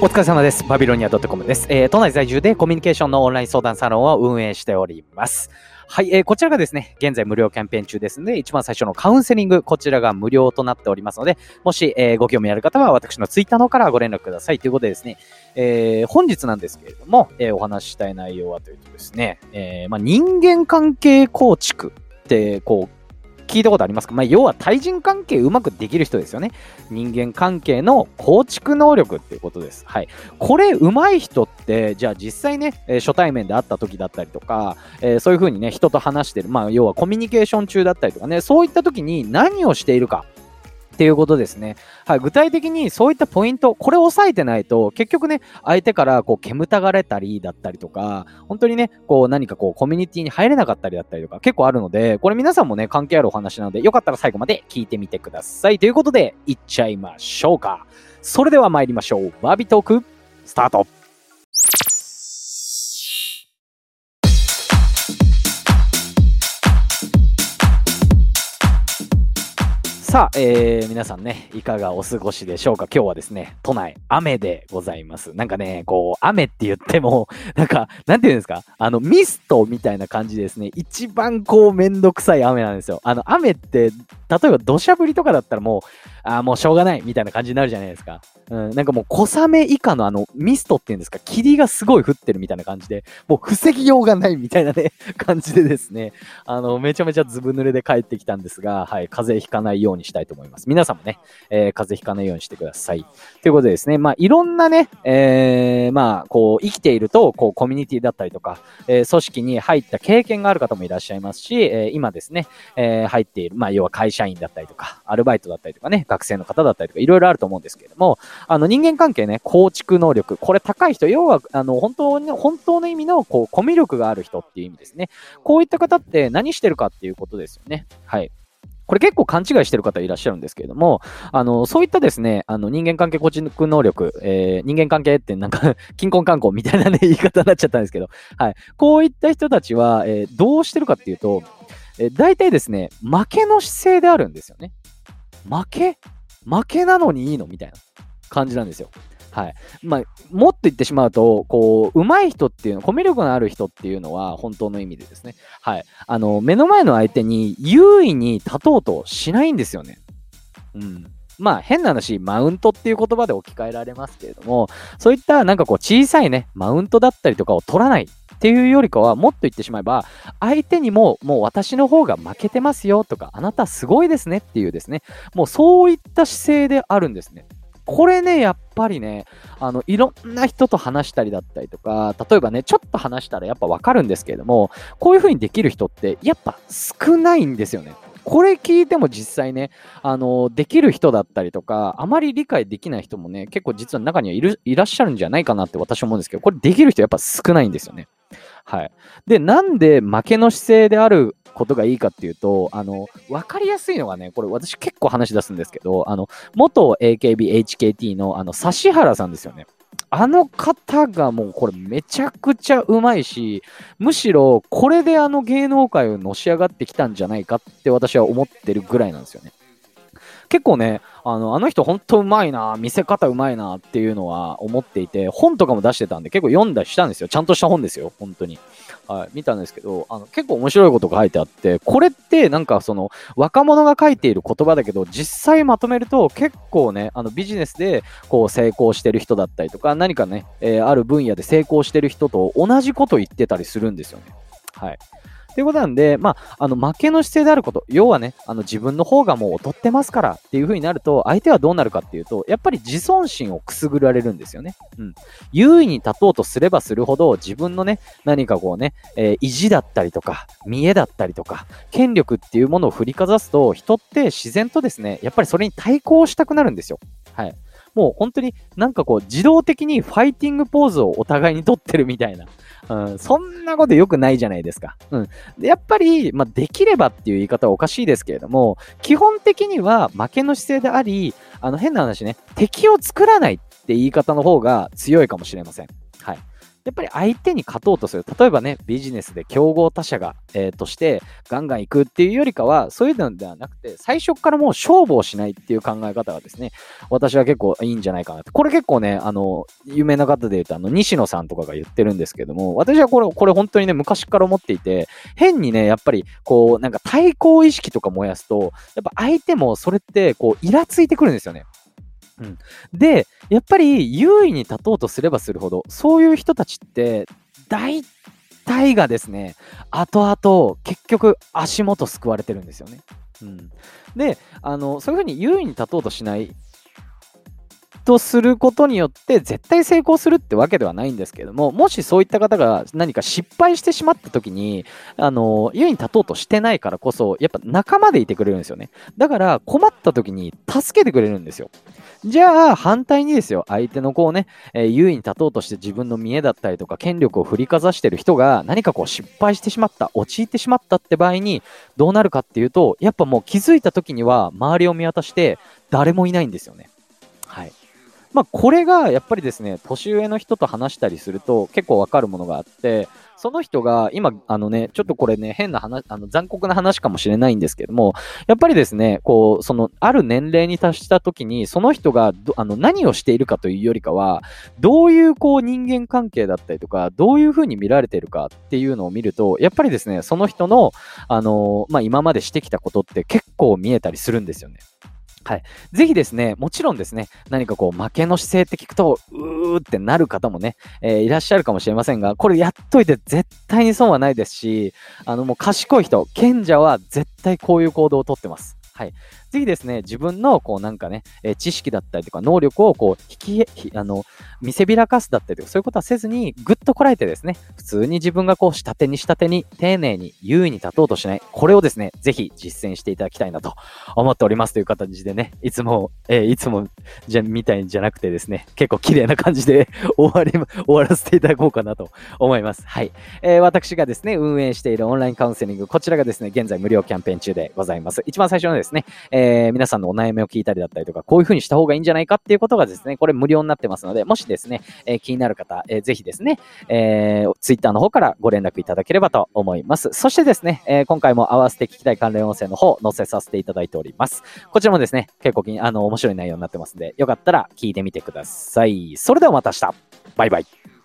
お疲れ様です。バビロニア .com です、えー都内在住でコミュニケーションのオンライン相談サロンを運営しております。はい、えーこちらがですね、現在無料キャンペーン中ですので、一番最初のカウンセリング、こちらが無料となっておりますので、もし、えーご興味ある方は私のツイッターの方からご連絡ください。ということでですね、えー本日なんですけれども、えーお話ししたい内容はというとですね、えーまあ、人間関係構築って、こう、聞いたことありますか？まあ、要は対人関係うまくできる人ですよね。人間関係の構築能力っていうことです。はい。これうまい人って、じゃあ実際ね、え初対面で会った時だったりとか、えーそういう風にね、人と話してる、まあ、要はコミュニケーション中だったりとかね、そういった時に何をしているか。っていうことですね。はい。具体的にそういったポイント、これを押さえてないと、結局ね、相手からこう煙たがれたりだったりとか、本当にね、こう何かこうコミュニティに入れなかったりだったりとか、結構あるので、これ皆さんもね、関係あるお話なので、よかったら最後まで聞いてみてください。ということで、いっちゃいましょうか。それでは参りましょう。バービートーク、スタート。さあ、えー、皆さんね、いかがお過ごしでしょうか？今日はですね、都内、雨でございます。なんかね、こう、雨って言っても、なんか、なんて言うんですか？あの、ミストみたいな感じでですね、一番こう、めんどくさい雨なんですよ。あの、雨って、例えば土砂降りとかだったらもう、あーもうしょうがないみたいな感じになるじゃないですか。うん、なんかもう小雨以下のあのミストっていうんですか、霧がすごい降ってるみたいな感じで、もう防ぎようがないみたいなね、感じでですね、あの、めちゃめちゃずぶ濡れで帰ってきたんですが、はい、風邪ひかないようにしたいと思います。皆さんもね、えー風邪ひかないようにしてください。ということでですね、まあ、いろんなね、えーまあ、こう、生きていると、こう、コミュニティだったりとか、えー組織に入った経験がある方もいらっしゃいますし、え今ですね、え入っている、まあ、要は会社員だったりとか、アルバイトだったりとかね、学生の方だったりとか、いろいろあると思うんですけれども、あの、人間関係ね、構築能力、これ高い人、要は、あの、本当に、本当の意味の、こう、コミュ力がある人っていう意味ですね。こういった方って何してるかっていうことですよね。はい。これ結構勘違いしてる方いらっしゃるんですけれども、あの、そういったですね、あの、人間関係構築能力、えー人間関係ってなんか、金婚観光みたいなね、言い方になっちゃったんですけど、はい。こういった人たちは、えーどうしてるかっていうと、えー大体ですね、負けの姿勢であるんですよね。負け？負けなのにいいの？みたいな感じなんですよ。はい。まあ、もっと言ってしまうと、こう、上手い人っていうの、コミュ力のある人っていうのは、本当の意味でですね。はい。あの、目の前の相手に優位に立とうとしないんですよね。うん。まあ、変な話、マウントっていう言葉で置き換えられますけれども、そういったなんかこう、小さいね、マウントだったりとかを取らないっていうよりかは、もっと言ってしまえば、相手にも、もう私の方が負けてますよとか、あなたすごいですねっていうですね、もうそういった姿勢であるんですね。これね、やっぱりね、あの、いろんな人と話したりだったりとか、例えばね、ちょっと話したらやっぱわかるんですけれども、こういう風にできる人って、やっぱ少ないんですよね。これ聞いても実際ね、あの、できる人だったりとか、あまり理解できない人もね、結構実は中にはいるいらっしゃるんじゃないかなって私は思うんですけど、これできる人やっぱ少ないんですよね。はい。で、なんで負けの姿勢であることがいいかっていうと、あの、わかりやすいのがね、これ私結構話し出すんですけど、あの、元 AKB、HKT のあの、指原さんですよね。あの方がもうこれめちゃくちゃうまいし、むしろこれであの芸能界をのし上がってきたんじゃないかって私は思ってるぐらいなんですよね。結構ね、あのあの人ほんとうまいな、見せ方うまいなっていうのは思っていて、本とかも出してたんで結構読んだりしたんですよ。ちゃんとした本ですよ、本当に。はい、見たんですけど、あの結構面白いことが書いてあって、これってなんかその若者が書いている言葉だけど、実際まとめると結構ね、あのビジネスでこう成功してる人だったりとか、何かね、えーある分野で成功してる人と同じこと言ってたりするんですよね。はい。ということなんで、まあ、あの負けの姿勢であること、要はね、あの自分の方がもう劣ってますからっていう風になると、相手はどうなるかっていうと、やっぱり自尊心をくすぐられるんですよね。うん。優位に立とうとすればするほど、自分のね、何かこうね、えー意地だったりとか、見栄だったりとか、権力っていうものを振りかざすと、人って自然とですね、やっぱりそれに対抗したくなるんですよ。はい。もう本当になんかこう自動的にファイティングポーズをお互いに取ってるみたいな。うん、そんなこと良くないじゃないですか。うん。でやっぱり、まあ、できればっていう言い方はおかしいですけれども、基本的には負けの姿勢であり、あの変な話ね、敵を作らないって言い方の方が強いかもしれません。はい。やっぱり相手に勝とうとする。例えばね、ビジネスで競合他社が、えー、としてガンガン行くっていうよりかは、そういうのではなくて、最初からもう勝負をしないっていう考え方がですね、私は結構いいんじゃないかなって。これ結構ね、あの、有名な方で言うと、あの、西野さんとかが言ってるんですけども、私はこれ、これ本当にね、昔から思っていて、変にね、やっぱり、こう、なんか対抗意識とか燃やすと、やっぱ相手もそれって、こう、イラついてくるんですよね。うん。で、やっぱり優位に立とうとすればするほど、そういう人たちって、大体がですね、後々、結局、足元救われてるんですよね。うん。で、あの、そういうふうに優位に立とうとしないとすることによって絶対成功するってわけではないんですけどももしそういった方が何か失敗してしまった時にあの優位に立とうとしてないからこそやっぱ仲間でいてくれるんですよね。だから困った時に助けてくれるんですよ。じゃあ反対にですよ。相手のこうね、えー、優位に立とうとして自分の見栄だったりとか権力を振りかざしてる人が何かこう失敗してしまった陥ってしまったって場合にどうなるかっていうとやっぱもう気づいた時には周りを見渡して誰もいないんですよね。まあ、これがやっぱりですね、年上の人と話したりすると結構わかるものがあって、その人が今、あのね、ちょっとこれね、変な話、あの残酷な話かもしれないんですけども、やっぱりですね、こう、その、ある年齢に達した時に、その人があの何をしているかというよりかは、どういうこう人間関係だったりとか、どういうふうに見られているかっていうのを見ると、やっぱりですね、その人の、あの、まあ、今までしてきたことって結構見えたりするんですよね。はい。ぜひですね、もちろんですね、何かこう、負けの姿勢って聞くと、うーってなる方もね、えー、いらっしゃるかもしれませんが、これやっといて絶対に損はないですし、あの、もう賢い人、賢者は絶対こういう行動をとってます。はい。ぜひですね、自分の、こうなんかね、えー、知識だったりとか能力をこう、引き、あの、見せびらかすだったりとか、そういうことはせずに、ぐっとこらえてですね、普通に自分がこう、下手に下手に、丁寧に、優位に立とうとしない。これをですね、ぜひ実践していただきたいなと思っておりますという形でね、いつも、えー、いつも、じゃ、みたいじゃなくてですね、結構綺麗な感じで 終わり、終わらせていただこうかなと思います。はい。えー、私がですね、運営しているオンラインカウンセリング、こちらがですね、現在無料キャンペーン中でございます。一番最初のですね、えー、皆さんのお悩みを聞いたりだったりとか、こういう風にした方がいいんじゃないかっていうことがですね、これ無料になってますので、もしですね、えー、気になる方、えー、ぜひですね、えー、Twitter の方からご連絡いただければと思います。そしてですね、えー、今回も合わせて聞きたい関連音声の方、載せさせていただいております。こちらもですね、結構あの、面白い内容になってますんで、よかったら聞いてみてください。それではまた明日。バイバイ。